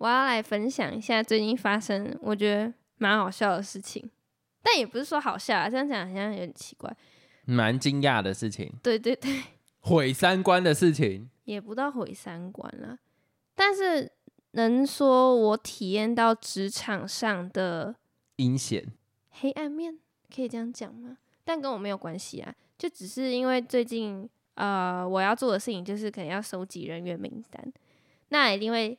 我要来分享一下最近发生我觉得蛮好笑的事情，但也不是说好笑啊，这样讲好像有点奇怪。蛮惊讶的事情，对对对，毁三观的事情。也不到毁三观了，但是能说我体验到职场上的阴险，黑暗面，可以这样讲吗？但跟我没有关系啊，就只是因为最近呃我要做的事情就是可能要收集人员名单，那一定会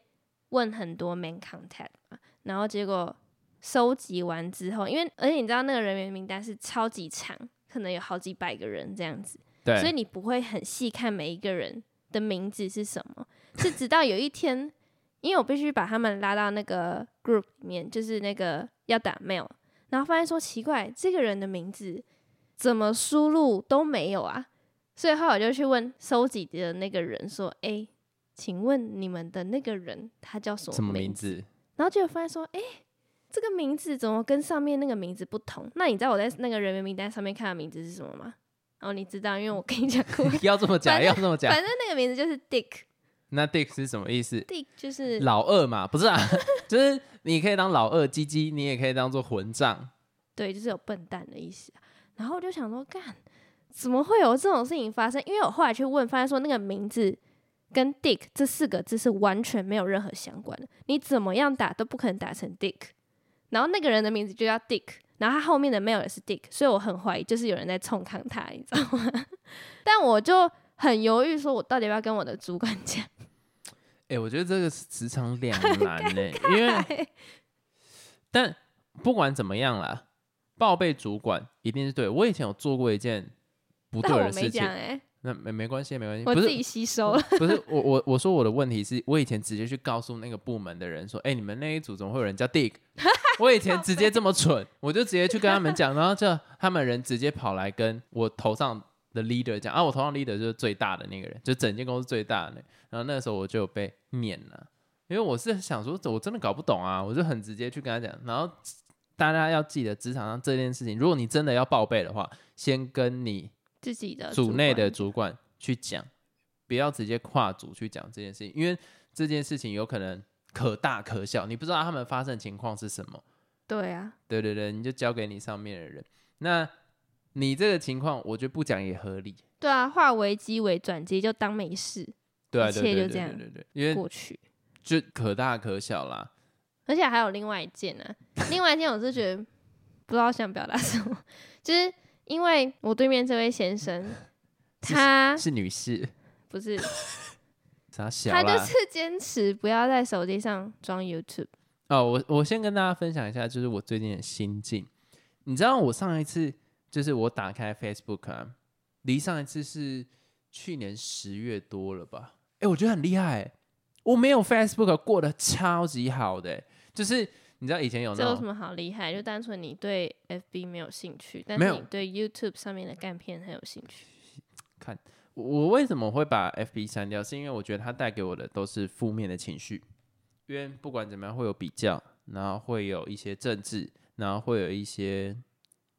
问很多 main contact 嘛，然后结果收集完之后，因为而且你知道那个人员名单是超级长，可能有好几百个人这样子，对，所以你不会很细看每一个人的名字是什么，是直到有一天，因为我必须把他们拉到那个 group 里面，就是那个要打 mail，然后发现说奇怪，这个人的名字怎么输入都没有啊，所以后来我就去问收集的那个人说：“哎、请问你们的那个人他叫什什么么名字？”名字？然后结果发现说：“哎、这个名字怎么跟上面那个名字不同？那你知道我在那个人员名单上面看的名字是什么吗？哦，你知道，因为我跟你讲过，要这么讲，要这么讲反。正那个名字就是 Dick，Dick 那 Dick 是什么意思？Dick？就是老二嘛，不是啊，就是你可以当老二鸡鸡，你也可以当做混账。对，就是有笨蛋的意思啊。然后我就想说，干，怎么会有这种事情发生？因为我后来去问，发现说那个名字跟 Dick 这四个字是完全没有任何相关的，你怎么样打都不可能打成 Dick。然后那个人的名字就叫 Dick，然后他后面的 mail 也是 Dick，所以我很怀疑就是有人在冲康他，你知道吗？但我就很犹豫，说我到底要不要跟我的主管讲？哎、我觉得这个是职场两难呢、因为但不管怎么样啦，报备主管一定是对。我以前有做过一件不对的事情哎、那没没关系，没关系，我自己吸收了。不是我我我说我的问题是我以前直接去告诉那个部门的人说，哎、你们那一组怎么会有人叫 Dick？我以前直接这么蠢，我就直接去跟他们讲，然后就他们人直接跑来跟我头上的 leader 讲，啊，我头上 leader 就是最大的那个人，就整间公司最大的那，然后那个时候我就被免了，因为我是想说，我真的搞不懂啊，我就很直接去跟他讲，然后大家要记得职场上这件事情，如果你真的要报备的话，先跟你自己的组内的主管去讲，不要直接跨组去讲这件事情，因为这件事情有可能可大可小，你不知道他们发生的情况是什么。对啊，对对对，你就交给你上面的人。那你这个情况，我觉得不讲也合理。对啊，化危机为转机，就当没事对啊，一切就这样对对对，因为过去。就可大可小啦。而且还有另外一件呢、另外一件我是觉得不知道想表达什么，就是因为我对面这位先生，他是女士，不是 傻小他就。是坚持不要在手机上装 YouTube。哦，我我先跟大家分享一下，就是我最近的心境。你知道我上一次就是我打开 Facebook 啊，离上一次是去年十月多了吧？哎、我觉得很厉害、欸，我没有 Facebook 过得超级好的欸、就是你知道以前有那种这有什么好厉害？就单纯你对 FB 没有兴趣，但是你对 YouTube 上面的干片很有兴趣。看我为什么会把 FB 删掉？是因为我觉得它带给我的都是负面的情绪，因为不管怎么样会有比较，然后会有一些政治，然后会有一些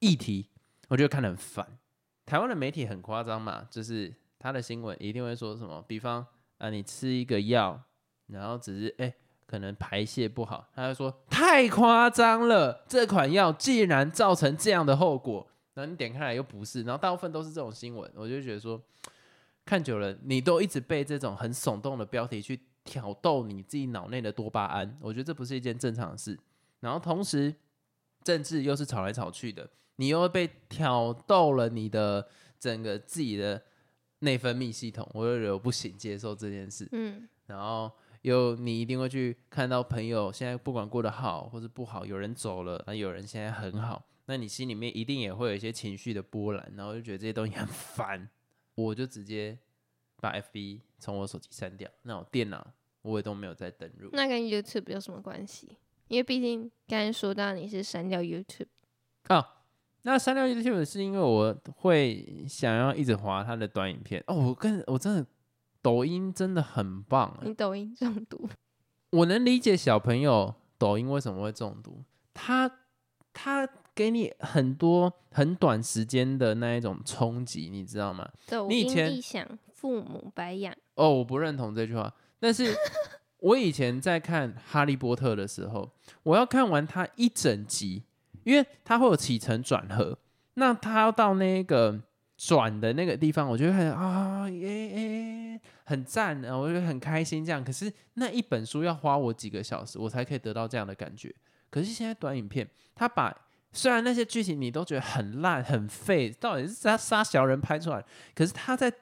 议题，我觉得看得很烦。台湾的媒体很夸张嘛，就是他的新闻一定会说什么，比方啊，你吃一个药，然后只是哎、可能排泄不好，他就说太夸张了，这款药竟然造成这样的后果，然后你点开来又不是，然后大部分都是这种新闻，我就觉得说。看久了，你都一直被这种很耸动的标题去挑逗你自己脑内的多巴胺，我觉得这不是一件正常的事。然后同时，政治又是吵来吵去的，你又被挑逗了你的整个自己的内分泌系统，我就觉得我不行接受这件事。嗯，然后又你一定会去看到朋友现在不管过得好或是不好，有人走了，那有人现在很好，那你心里面一定也会有一些情绪的波澜，然后就觉得这些东西很烦，我就直接把 FB 从我手机删掉，那我电脑我也都没有再登录。那跟 YouTube 有什么关系？因为毕竟刚才说到你是删掉 YouTube，哦，那删掉 YouTube 是因为我会想要一直滑它的短影片哦，我跟我真的抖音真的很棒欸。你抖音中毒，我能理解小朋友抖音为什么会中毒，他他给你很多很短时间的那一种冲击，你知道吗？抖音你以前一响，父母白养。哦，我不认同这句话，但是 我以前在看《哈利波特》的时候，我要看完它一整集，因为它会有起承转合，那它要到那个转的那个地方，我觉得很啊耶耶，很赞啊，我觉得很开心这样。可是那一本书要花我几个小时，我才可以得到这样的感觉。可是现在短影片，它把虽然那些剧情你都觉得很烂很废，到底是杀杀小人拍出来，可是他在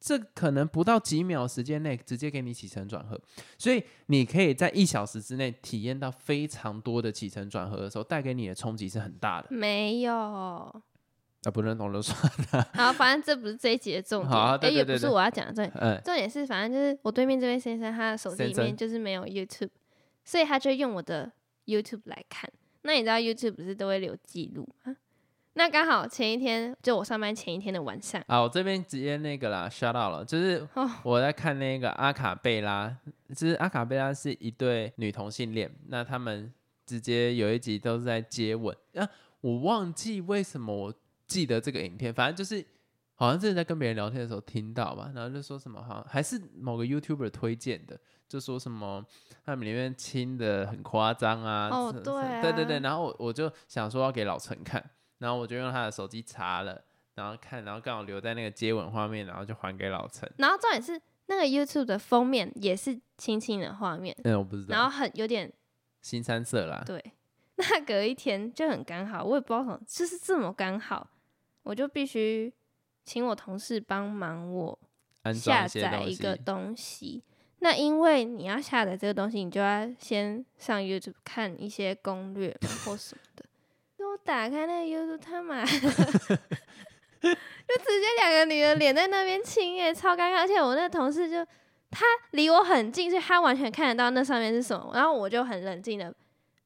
这可能不到几秒时间内直接给你起承转合，所以你可以在一小时之内体验到非常多的起承转合的时候，带给你的冲击是很大的。没有，啊，不认同就算了。好，反正这不是这一集的重点，也不是我要讲的重点。嗯，重点是，反正就是我对面这位先生，他的手机里面就是没有 YouTube，所以他就用我的 YouTube 来看。那你知道 YouTube 不是都会留记录吗？那刚好前一天，就我上班前一天的晚上，啊，我这边直接那个啦，shout out 了，就是哦我在看那个阿卡贝拉，就是阿卡贝拉是一对女同性恋，那他们直接有一集都是在接吻啊，我忘记为什么我记得这个影片，反正就是好像是在跟别人聊天的时候听到吧，然后就说什么好像还是某个 YouTuber 推荐的，就说什么他们里面亲的很夸张啊，哦对对对对，啊然后我我就想说要给老陈看，然后我就用他的手机查了。然后看，然后刚好留在那个接吻画面，然后就还给老陈。然后重点是那个 YouTube 的封面也是亲亲的画面，嗯，我不知道，然后很有点新三色啦。对。那隔一天就很刚好，我也不知道什么，就是这么刚好，我就必须请我同事帮忙我下载一个。东西。那因为你要下载这个东西，你就要先上 YouTube 看一些攻略嘛或什么的。那我打开那个 YouTube，他妈的就直接两个女的脸在那边亲耶，超尴尬。而且我那个同事就他离我很近，所以他完全看得到那上面是什么。然后我就很冷静的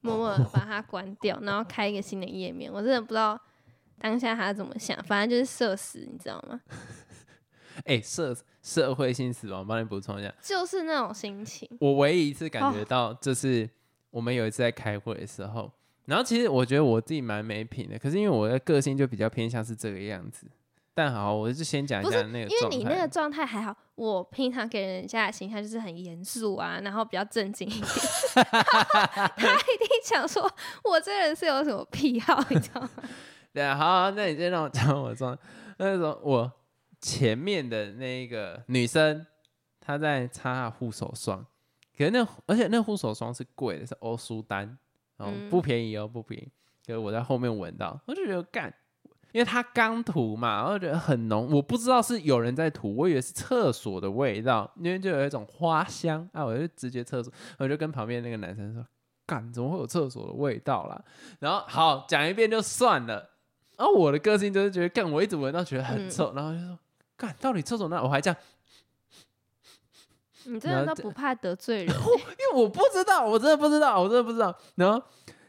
默默的把它关掉，然后开一个新的页面。我真的不知道当下他怎么想，反正就是社死，你知道吗？哎、社社会性死亡，帮你补充一下。就是那种心情。我唯一一次感哦觉到，就是我们有一次在开会的时候，然后其实我觉得我自己蛮没品的，可是因为我的个性就比较偏向是这个样子。但好，我就先讲一下那个因为。你那个状态还好，我平常给人家的形象就是很严肃啊，然后比较正经一点。他一定想说，我这人是有什么癖好，你知道吗？对啊，好，那你先让我 讲我状。那时候我前面的那个女生，她在擦护手霜，可是那而且那护手霜是贵的，是欧舒丹，然后嗯不便宜哦，不便宜。可是我在后面闻到，我就觉得干，因为它刚涂嘛，然后觉得很浓，我不知道是有人在涂，我以为是厕所的味道，因为就有一种花香啊，我就直接厕所，我就跟旁边那个男生说。干，怎么会有厕所的味道啦？然后好讲一遍就算了。然后我的个性就是觉得，干，我一直闻到觉得很臭，然后就说，干，到底厕所那？我还这样，你真的都不怕得罪人欸、因为我不知道，我真的不知道，我真的不知道。然后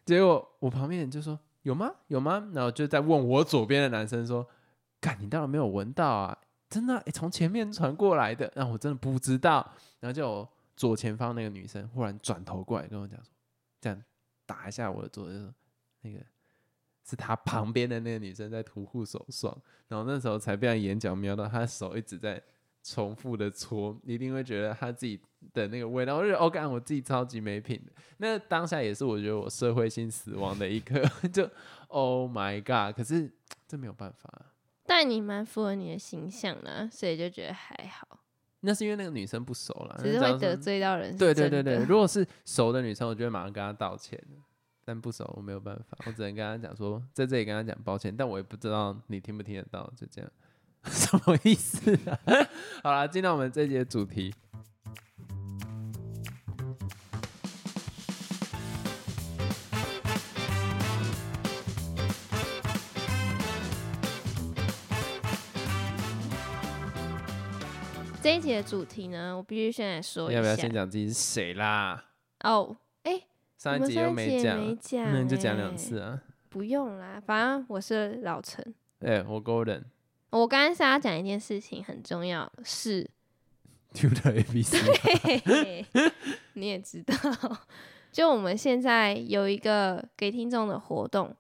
结果我旁边人就说有吗？有吗？然后就在问我左边的男生说，干，你当然没有闻到啊，真的从前面传过来的。然后我真的不知道。然后就有左前方那个女生忽然转头过来跟我讲说，这样打一下我的左，就说那个是他旁边的那个女生在涂护手霜。然后那时候才被他眼角瞄到，他手一直在重复的搓，一定会觉得他自己的那个味道，我就觉得哦，干我自己超级没品的。那当下也是我觉得我社会性死亡的一刻，就 Oh my God！可是 这没有办法啊，但你蛮符合你的形象的，所以就觉得还好，那是因为那个女生不熟啦，只是会得罪到人。对对对对，对，如果是熟的女生，我就会马上跟她道歉但不熟，我没有办法，我只能跟他讲说，在这里跟他讲抱歉，但我也不知道你听不听得到，就这样，什么意思啊？好了，进到我们这节主题。这一集的主题呢，我必须先来说一下。要不要先讲自己是谁啦？哦，哎、上一集又没讲那你就讲欸两次啊。不用啦，反正我是老陈。哎、我 Golden 我刚刚是要讲一件事情很重要，是 Tutor A B C，嘿嘿 你也知道，就我们现在有一个给听众的活动，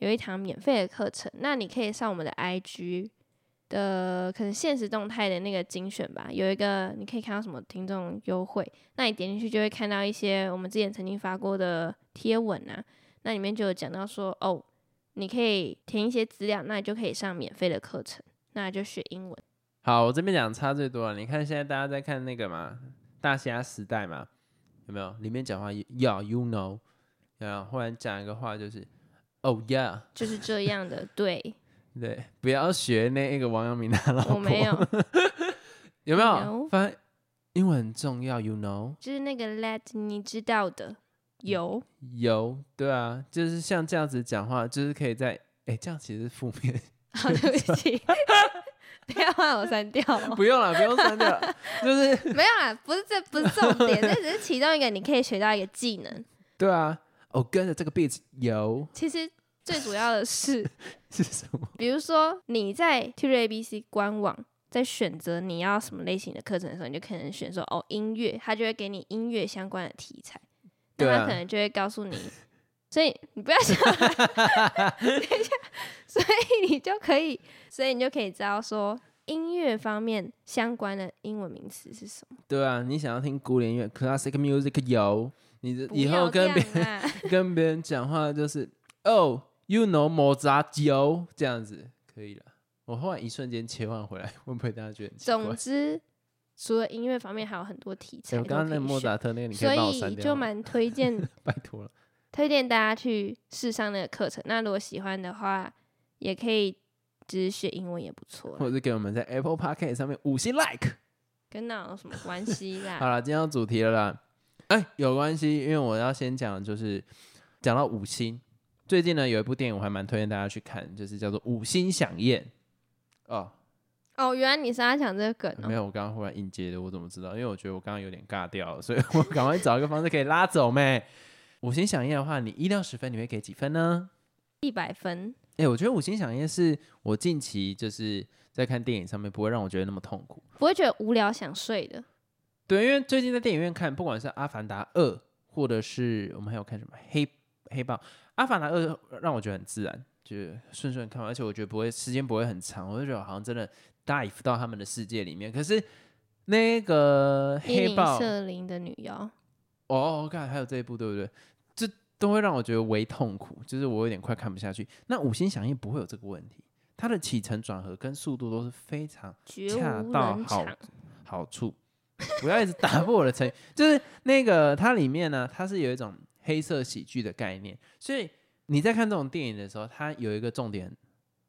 有一堂免费的课程，那你可以上我们的 IG 的可能现实动态的那个精选吧，有一个你可以看到什么听众优惠，那你点进去就会看到一些我们之前曾经发过的贴文啊，那里面就有讲到说，哦，你可以填一些资料，那你就可以上免费的课程，那就学英文。好，我这边讲差最多了。你看现在大家在看那个嘛，大虾时代嘛，有没有？里面讲话，Yeah, you know，然后忽然讲一个话就是。哦，Yeah，就是这样的，对，对，不要学那一个王阳明的老婆。我没有，有没有？反正英文很重要，You know，就是那个 Let 你知道的，有，有，对啊，就是像这样子讲话，就是可以在，哎，这样其实是负面。好，对不起，不要把我删掉。不用了，不用删掉，就是没有啦，不是这不是重点，这只是其中一个你可以学到一个技能。对啊。哦，跟着这个 beat 有。其实最主要的是 是什么？比如说你在 t u r A B C 官网在选择你要什么类型的课程的时候，你就可能选说哦音乐，他就会给你音乐相关的题材。那他可能就会告诉你，所以你不要想，等一下，所以你就可以，所以你就可以知道说音乐方面相关的英文名词是什么。对啊，你想要听古典音乐 classic music 有。你的以后跟别人跟别人讲话就是哦，you know 莫扎九这样子可以了。我后来一瞬间切换回来，会不会大家觉得？总之，除了音乐方面，还有很多题材。我刚刚那莫扎特那个，你可以我。所以就蛮推荐，拜托了，推荐大家去试上那个课程。那如果喜欢的话，也可以只是学英文也不错。或者给我们在 Apple Podcast 上面五星 Like，跟那有什么关系啦？好了，今天要主题了啦。哎，有关系，因为我要先讲，就是讲到五星。最近呢，有一部电影我还蛮推荐大家去看，就是叫做《五星响宴》。哦哦，原来你是要讲这个梗？没有，我刚刚忽然应接的，我怎么知道？因为我觉得我刚刚有点尬掉了，所以我赶快找一个方式可以拉走咩。五星响宴的话，你一到十分，你会给几分呢？一百分。哎，我觉得五星响宴是我近期就是在看电影上面不会让我觉得那么痛苦，不会觉得无聊想睡的。对，因为最近在电影院看，不管是《阿凡达二》，或者是我们还有看什么《黑黑豹》，《阿凡达二》让我觉得很自然，就是顺顺看完，而且我觉得不会时间不会很长，我就觉得好像真的 dive 到他们的世界里面。可是那个黑豹瑟琳的女妖，哦，我看还有这一部，对不对？这都会让我觉得微痛苦，就是我有点快看不下去。那五星响应不会有这个问题，它的起承转合跟速度都是非常恰到好好处。不要一直打破我的成语，就是那个它里面呢，它是有一种黑色喜剧的概念，所以你在看这种电影的时候，它有一个重点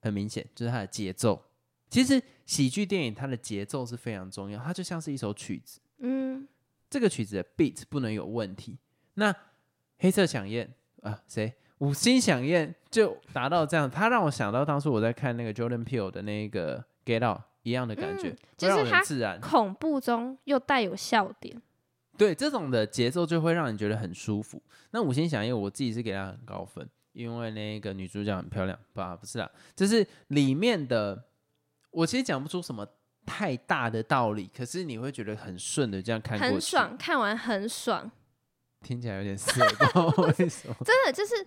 很明显，就是它的节奏。其实喜剧电影它的节奏是非常重要，它就像是一首曲子，嗯，这个曲子的 beat 不能有问题。那黑色响宴啊，谁五星响宴就达到这样，它让我想到当初我在看那个 Jordan Peele 的那个 Get Out。一样的感觉，就是它自然恐怖中又带有笑点。对，这种的节奏就会让你觉得很舒服。那五星响应，我自己是给它很高分，因为那个女主角很漂亮吧？不是啊，就是里面的我其实讲不出什么太大的道理，可是你会觉得很顺的这样看，很爽，看完很爽。听起来有点涩，为什么？真的就是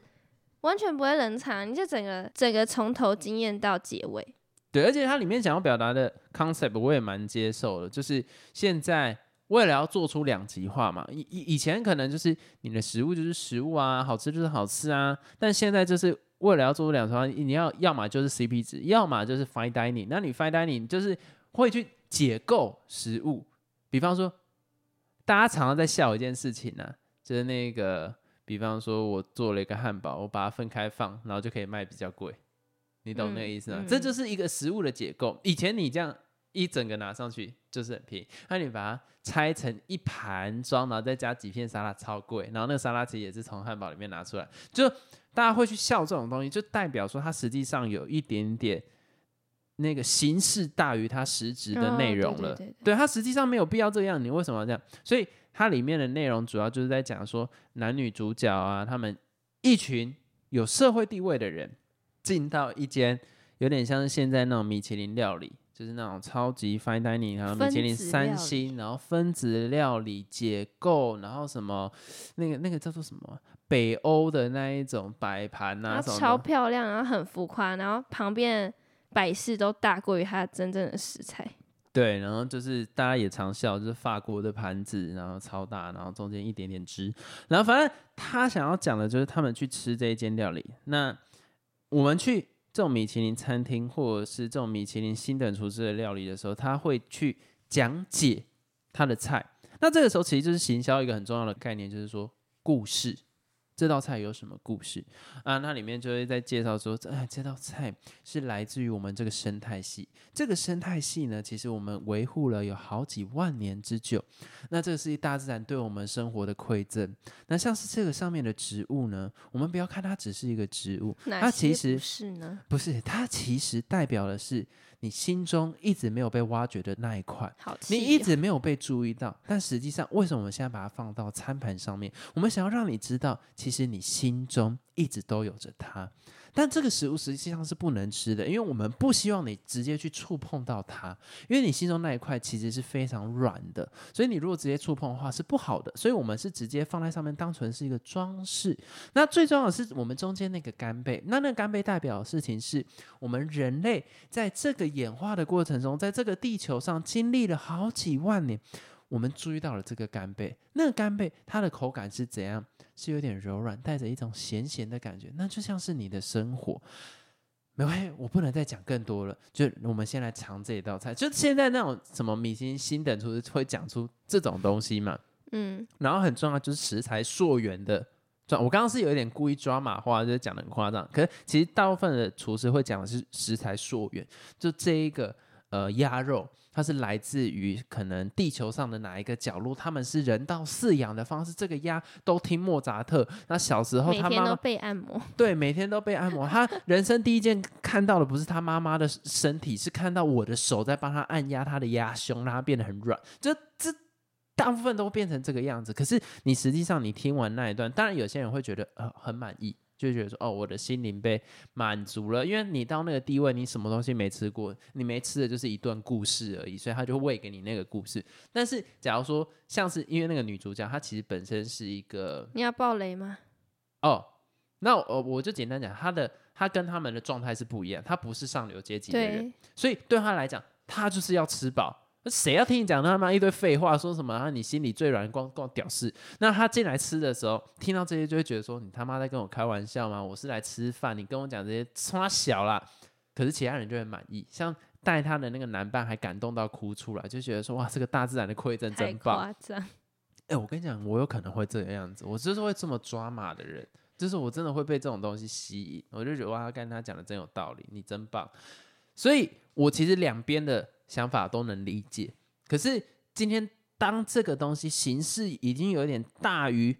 完全不会冷场，你就整个整个从头惊艳到结尾。对，而且它里面想要表达的 concept 我也蛮接受的，就是现在为了要做出两极化嘛，以以以前可能就是你的食物就是食物啊，好吃就是好吃啊，但现在就是为了要做出两极化，你要要么就是 CP 值，要么就是 fine dining，那你 fine dining 就是会去解构食物，比方说大家常常在笑一件事情呢，就是那个，比方说我做了一个汉堡，我把它分开放，然后就可以卖比较贵。你懂那个意思吗？这就是一个食物的解构。以前你这样一整个拿上去就是很便宜，那你把它拆成一盘装，然后再加几片沙拉，超贵。然后那个沙拉其实也是从汉堡里面拿出来，就大家会去笑这种东西，就代表说它实际上有一点点那个形式大于它实质的内容了。对，它实际上没有必要这样，你为什么要这样？所以它里面的内容主要就是在讲说男女主角啊，他们一群有社会地位的人。进到一间有点像是现在那种米其林料理，就是那种超级 fine dining，然后米其林三星，然后分子料理结构，然后什么那个那个叫做什么北欧的那一种摆盘啊，超漂亮，然后很浮夸，然后旁边摆饰都大过于它真正的食材。对，然后就是大家也常笑，就是法国的盘子，然后超大，然后中间一点点汁，然后反正他想要讲的就是他们去吃这一间料理。那我们去这种米其林餐厅，或者是这种米其林星等厨师的料理的时候，他会去讲解他的菜。那这个时候其实就是行销一个很重要的概念，就是说故事。这道菜有什么故事啊？那里面就会在介绍说，哎，这道菜是来自于我们这个生态系。这个生态系呢，其实我们维护了有好几万年之久。那这个是大自然对我们生活的馈赠。那像是这个上面的植物呢，我们不要看它只是一个植物，它其实是呢，不是，它其实代表的是。你心中一直没有被挖掘的那一块，你一直没有被注意到，但实际上，为什么我们现在把它放到餐盘上面？我们想要让你知道，其实你心中一直都有着它。但这个食物实际上是不能吃的，因为我们不希望你直接去触碰到它，因为你心中那一块其实是非常软的，所以你如果直接触碰的话是不好的。所以我们是直接放在上面，当成是一个装饰。那最重要的是我们中间那个干贝，那那个干贝代表的事情是我们人类在这个演化的过程中，在这个地球上经历了好几万年。我们注意到了这个干贝，那个干贝它的口感是怎样？是有点柔软，带着一种咸咸的感觉，那就像是你的生活。没关系，我不能再讲更多了。就我们先来尝这一道菜，就现在那种什么米其林星等厨师会讲出这种东西嘛？嗯，然后很重要就是食材溯源的。我刚刚是有一点故意抓马话，就是讲的很夸张。可是其实大部分的厨师会讲的是食材溯源，就这一个。呃，鸭肉它是来自于可能地球上的哪一个角落？他们是人道饲养的方式。这个鸭都听莫扎特，那小时候他妈都被按摩，对，每天都被按摩。他 人生第一件看到的不是他妈妈的身体，是看到我的手在帮他按压他的鸭胸，让他变得很软。这这大部分都变成这个样子。可是你实际上你听完那一段，当然有些人会觉得呃很满意。就觉得说，哦，我的心灵被满足了，因为你到那个地位，你什么东西没吃过，你没吃的就是一段故事而已，所以他就喂给你那个故事。但是，假如说像是因为那个女主角，她其实本身是一个，你要爆雷吗？哦，那我我就简单讲，她的她跟他们的状态是不一样，她不是上流阶级的人，所以对她来讲，她就是要吃饱。谁要听你讲他妈一堆废话？说什么啊？你心里最软，光光屌事。那他进来吃的时候，听到这些就会觉得说：你他妈在跟我开玩笑吗？我是来吃饭，你跟我讲这些，他小啦。可是其他人就很满意，像带他的那个男伴还感动到哭出来，就觉得说：哇，这个大自然的馈赠真棒。哎，我跟你讲，我有可能会这个样子，我就是会这么抓马的人，就是我真的会被这种东西吸引。我就觉得哇，跟他讲的真有道理，你真棒。所以我其实两边的。想法都能理解，可是今天当这个东西形式已经有点大于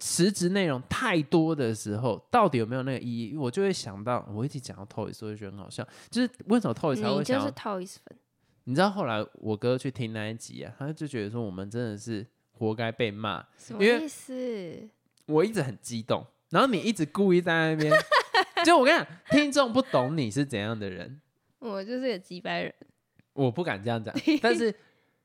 实质内容太多的时候，到底有没有那个意义？我就会想到，我一直讲到 Toys，我就觉得很好笑。就是为什么 Toys 才会想？就是 Toys 粉。你知道后来我哥去听那一集啊，他就觉得说我们真的是活该被骂。什么意思？我一直很激动，然后你一直故意在那边，就我跟你讲，听众不懂你是怎样的人。我就是个几百人。我不敢这样讲，但是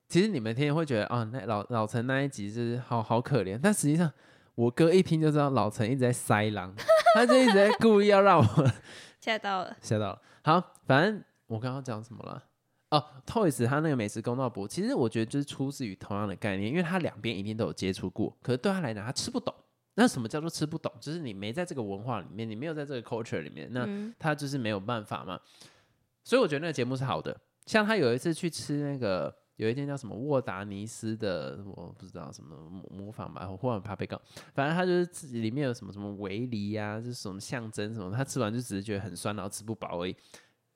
其实你们听天会觉得啊，那老老陈那一集是好好可怜，但实际上我哥一听就知道老陈一直在塞狼，他就一直在故意要让我 吓到了，吓到了。好，反正我刚刚讲什么了？哦，Toys 他那个美食公道博，其实我觉得就是出自于同样的概念，因为他两边一定都有接触过，可是对他来讲他吃不懂。那什么叫做吃不懂？就是你没在这个文化里面，你没有在这个 culture 里面，那他就是没有办法嘛。所以我觉得那个节目是好的。像他有一次去吃那个，有一间叫什么沃达尼斯的，我不知道什么模仿吧，或者怕被告，反正他就是自己里面有什么什么维尼呀，就是什么象征什么，他吃完就只是觉得很酸，然后吃不饱而已。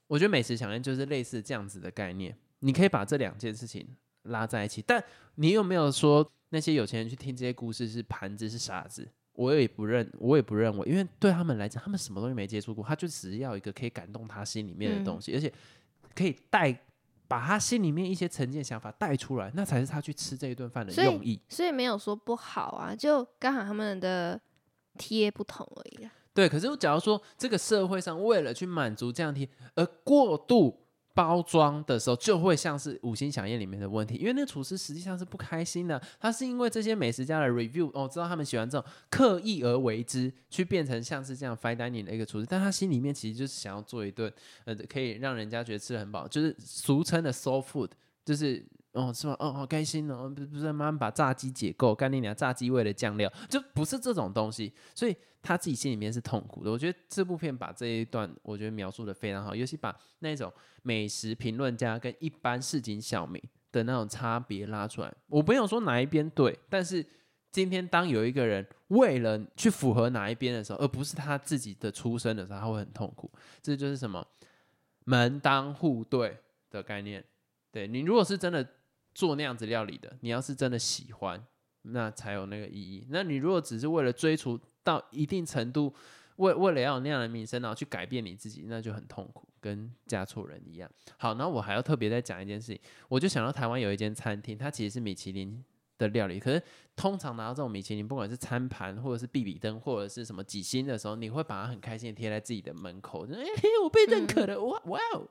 我觉得美食想念就是类似这样子的概念，你可以把这两件事情拉在一起，但你有没有说那些有钱人去听这些故事是盘子是傻子？我也不认，我也不认为，因为对他们来讲，他们什么东西没接触过，他就只是要一个可以感动他心里面的东西，而且。可以带把他心里面一些成见想法带出来，那才是他去吃这一顿饭的用意。所以没有说不好啊，就刚好他们的贴不同而已啊。对，可是假如说这个社会上为了去满足这样贴而过度包装的时候，就会像是五星响宴里面的问题，因为那厨师实际上是不开心的，他是因为这些美食家的 review，哦，知道他们喜欢这种刻意而为之，去变成像是这样 fine dining 的一个厨师，但他心里面其实就是想要做一顿，呃，可以让人家觉得吃的很饱，就是俗称的 soul food，就是哦，是吧？哦，好开心哦，不不是慢慢把炸鸡解构，干你娘炸鸡味的酱料，就不是这种东西，所以。他自己心里面是痛苦的，我觉得这部片把这一段我觉得描述的非常好，尤其把那种美食评论家跟一般市井小民的那种差别拉出来。我不用说哪一边对，但是今天当有一个人为了去符合哪一边的时候，而不是他自己的出身的时候，他会很痛苦。这就是什么门当户对的概念。对你如果是真的做那样子料理的，你要是真的喜欢，那才有那个意义。那你如果只是为了追逐，到一定程度，为为了要有那样的名声，然后去改变你自己，那就很痛苦，跟嫁错人一样。好，那我还要特别再讲一件事情，我就想到台湾有一间餐厅，它其实是米其林的料理，可是通常拿到这种米其林，不管是餐盘或者是比比灯或者是什么几星的时候，你会把它很开心的贴在自己的门口，哎，我被认可了，哇哇哦！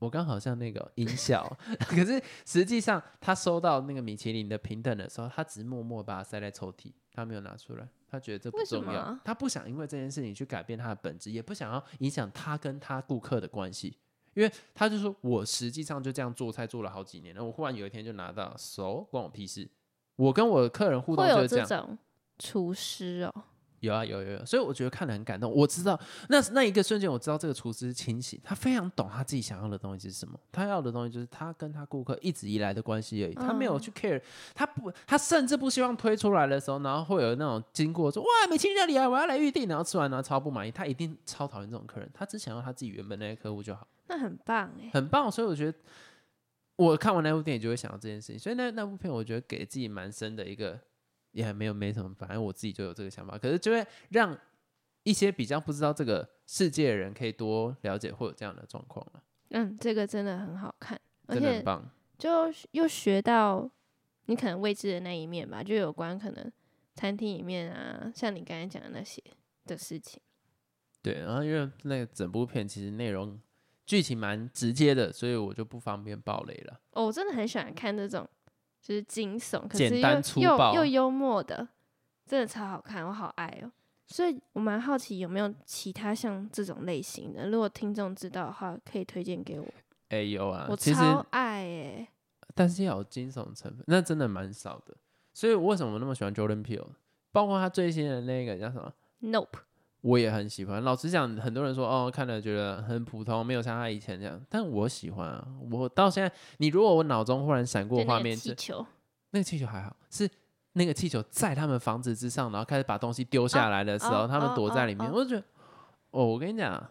我刚好像那个音效，可是实际上他收到那个米其林的平等的时候，他只是默默把它塞在抽屉，他没有拿出来。他觉得这不重要，他不想因为这件事情去改变他的本质，也不想要影响他跟他顾客的关系，因为他就说：“我实际上就这样做菜做了好几年了，我忽然有一天就拿到手，关我屁事。”我跟我的客人互动就是这样，厨师哦。有啊有有有，所以我觉得看得很感动。我知道那那一个瞬间，我知道这个厨师清醒，他非常懂他自己想要的东西是什么。他要的东西就是他跟他顾客一直以来的关系而已。他没有去 care，他不，他甚至不希望推出来的时候，然后会有那种经过说哇，美其林料理啊，我要来预定，然后吃完然后超不满意。他一定超讨厌这种客人，他只想要他自己原本那些客户就好。那很棒哎，很棒。所以我觉得我看完那部电影就会想到这件事情。所以那那部片我觉得给自己蛮深的一个。也还没有没什么，反正我自己就有这个想法。可是就会让一些比较不知道这个世界的人可以多了解，会有这样的状况了。嗯，这个真的很好看，真的很棒。就又学到你可能未知的那一面吧，就有关可能餐厅里面啊，像你刚才讲的那些的事情。对，然后因为那个整部片其实内容剧情蛮直接的，所以我就不方便爆雷了。哦，我真的很喜欢看这种。就是惊悚，可是又又又幽默的，真的超好看，我好爱哦！所以我蛮好奇有没有其他像这种类型的，如果听众知道的话，可以推荐给我。哎，有啊，我超爱哎！但是要有惊悚成分，那真的蛮少的。所以为什么我那么喜欢 Jordan Peele？包括他最新的那个叫什么？Nope。我也很喜欢。老实讲，很多人说哦，看了觉得很普通，没有像他以前这样。但我喜欢啊！我到现在，你如果我脑中忽然闪过画面，气球，那个气球还好，是那个气球在他们房子之上，然后开始把东西丢下来的时候，他们躲在里面，我就觉得，哦，我跟你讲，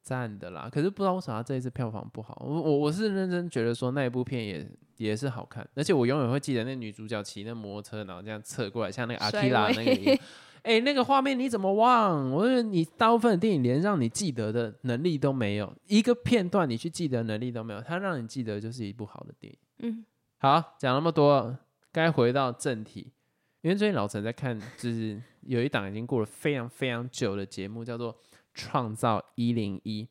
赞的啦。可是不知道为什么这一次票房不好。我我我是认真觉得说那一部片也也是好看，而且我永远会记得那女主角骑那摩托车，然后这样侧过来，像那个阿基拉那个。哎，那个画面你怎么忘？我说你大部分的电影连让你记得的能力都没有，一个片段你去记得能力都没有，它让你记得就是一部好的电影。嗯，好，讲那么多，该回到正题，因为最近老陈在看，就是有一档已经过了非常非常久的节目，叫做《创造一零一》。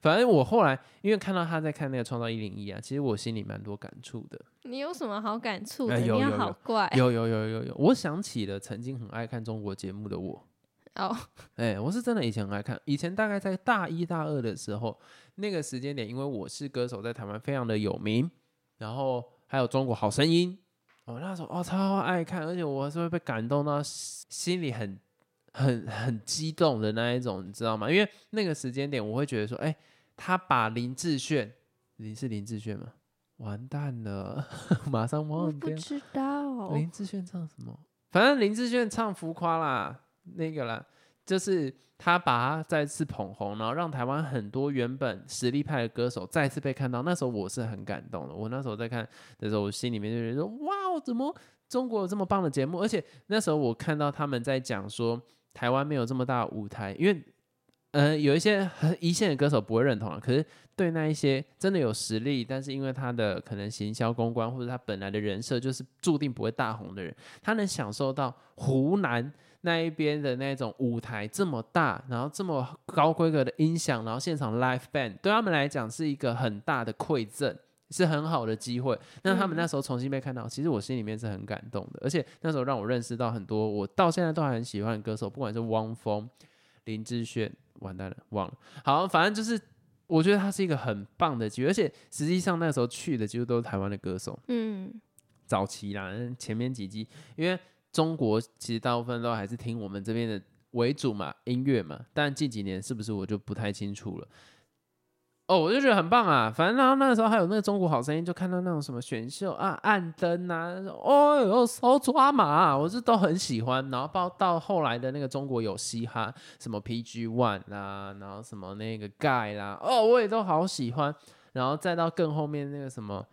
反正我后来因为看到他在看那个《创造一零一》啊，其实我心里蛮多感触的。你有什么好感触的？有有好怪，有有有有有。我想起了曾经很爱看中国节目的我。哦，哎，我是真的以前很爱看。以前大概在大一大二的时候，那个时间点，因为我是歌手，在台湾非常的有名，然后还有中国好声音，哦，那时候哦超爱看，而且我是会被感动到心里很。很很激动的那一种，你知道吗？因为那个时间点，我会觉得说，哎，他把林志炫，你是林志炫吗？完蛋了，马上忘掉。不知道林志炫唱什么？反正林志炫唱浮夸啦，那个啦，就是他把他再次捧红，然后让台湾很多原本实力派的歌手再次被看到。那时候我是很感动的。我那时候在看的时候，我心里面就觉得说，哇，怎么中国有这么棒的节目？而且那时候我看到他们在讲说。台湾没有这么大舞台，因为呃，有一些很一线的歌手不会认同啊，可是对那一些真的有实力，但是因为他的可能行销公关或者他本来的人设就是注定不会大红的人，他能享受到湖南那一边的那种舞台这么大，然后这么高规格的音响，然后现场 live band，对他们来讲是一个很大的馈赠。是很好的机会，那他们那时候重新被看到，其实我心里面是很感动的，而且那时候让我认识到很多我到现在都还很喜欢的歌手，不管是汪峰、林志炫，完蛋了忘了，好，反正就是我觉得他是一个很棒的机会，而且实际上那时候去的几乎都是台湾的歌手，嗯，早期啦，前面几季，因为中国其实大部分都还是听我们这边的为主嘛，音乐嘛，但近几年是不是我就不太清楚了。哦，我就觉得很棒啊！反正然后那个时候还有那个中国好声音，就看到那种什么选秀啊、暗灯啊，哦哟，手抓马，我是都很喜欢。然后到到后来的那个中国有嘻哈，什么 PG One 啦，然后什么那个盖啦，哦，我也都好喜欢。然后再到更后面那个什么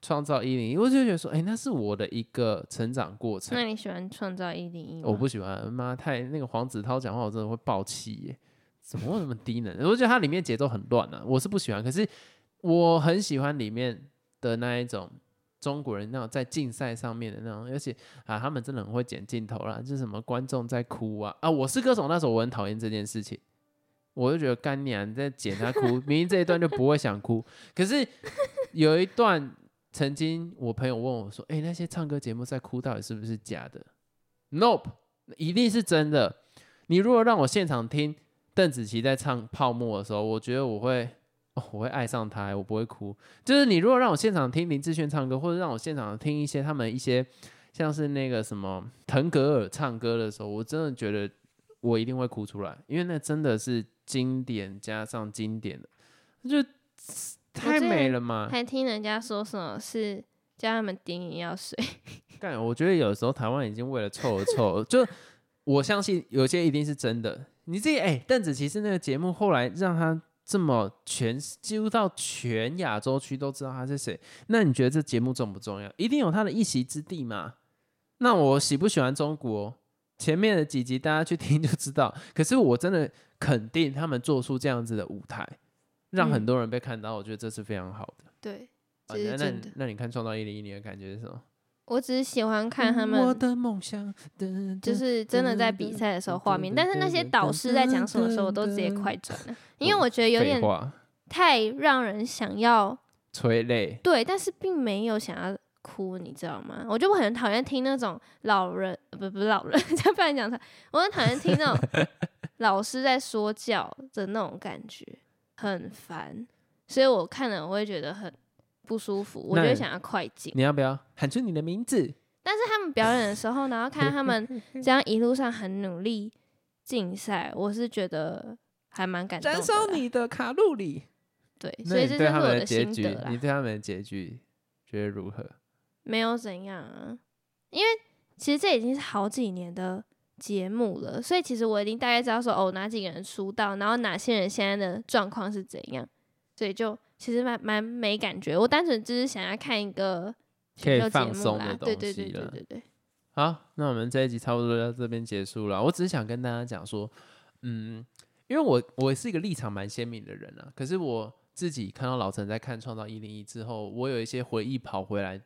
创造一零一，我就觉得说，哎，那是我的一个成长过程。那你喜欢创造一零一我不喜欢，妈太那个黄子韬讲话，我真的会爆气耶。怎么会那么低呢？我觉得它里面节奏很乱呢，我是不喜欢。可是我很喜欢里面的那一种中国人那种在竞赛上面的那种，而且啊，他们真的很会剪镜头啦，就是什么观众在哭啊啊！我是歌手那时候我很讨厌这件事情，我就觉得干娘在剪他哭，明明这一段就不会想哭。可是有一段曾经我朋友问我说：“哎，那些唱歌节目在哭到底是不是假的？”Nope，一定是真的。你如果让我现场听。邓紫棋在唱《泡沫》的时候，我觉得我会，我会爱上她，我不会哭。就是你如果让我现场听林志炫唱歌，或者让我现场听一些他们一些像是那个什么腾格尔唱歌的时候，我真的觉得我一定会哭出来，因为那真的是经典加上经典的，就太美了嘛。还听人家说什么是叫他们点眼药水？但，我觉得有时候台湾已经为了凑而凑，就我相信有些一定是真的。你自己哎，邓紫棋是那个节目，后来让她这么全几乎到全亚洲区都知道她是谁。那你觉得这节目重不重要？一定有她的一席之地嘛？那我喜不喜欢中国？前面的几集大家去听就知道。可是我真的肯定他们做出这样子的舞台，让很多人被看到，我觉得这是非常好的。对，那那那你看《创造一零一》，你的感觉是什么？我只是喜欢看他们，就是真的在比赛的时候画面，但是那些导师在讲什么时候，我都直接快转了，因为我觉得有点太让人想要催泪。对，但是并没有想要哭，你知道吗？我就很讨厌听那种老人，不不是老人，再不然讲他，我很讨厌听那种 老师在说教的那种感觉，很烦，所以我看了我会觉得很。不舒服，我就想要快进。你要不要喊出你的名字？但是他们表演的时候，然后看他们 这样一路上很努力竞赛，我是觉得还蛮感动的。燃烧你的卡路里。对，所以这就是我的心得你对他们的结局觉得如何？没有怎样啊，因为其实这已经是好几年的节目了，所以其实我已经大概知道说哦，哪几个人出道，然后哪些人现在的状况是怎样，所以就。其实蛮蛮没感觉，我单纯只是想要看一个可以放松的东西对对对对对对。好，那我们这一集差不多到这边结束了。我只是想跟大家讲说，嗯，因为我我是一个立场蛮鲜明的人啊，可是我自己看到老陈在看《创造一零一》之后，我有一些回忆跑回来，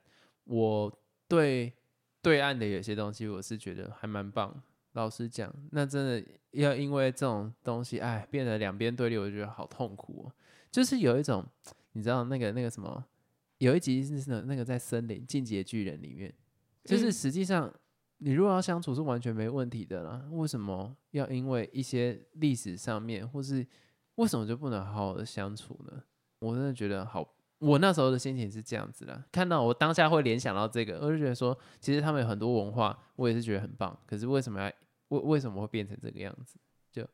我对对岸的有些东西，我是觉得还蛮棒。老实讲，那真的要因为这种东西，哎，变得两边对立，我觉得好痛苦哦。就是有一种，你知道那个那个什么，有一集是那个在森林进阶巨人里面，就是实际上你如果要相处是完全没问题的啦。为什么要因为一些历史上面，或是为什么就不能好好的相处呢？我真的觉得好，我那时候的心情是这样子的。看到我当下会联想到这个，我就觉得说，其实他们有很多文化，我也是觉得很棒。可是为什么要为为什么会变成这个样子？就。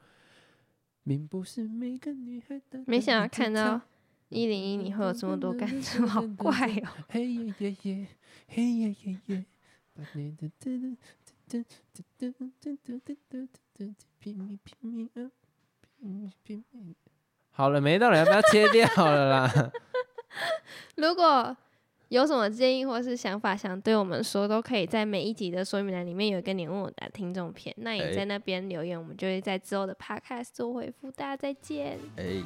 没想到看到一零一，你会有这么多感触，好怪哦嘿耶耶耶嘿耶耶耶！好了，没到了，要不要切掉了啦？如果有什么建议或是想法想对我们说，都可以在每一集的说明栏里面有一个你问我答听众篇，那你哎在那边留言，我们就会在之后的 podcast 做回复。大家再见。哎。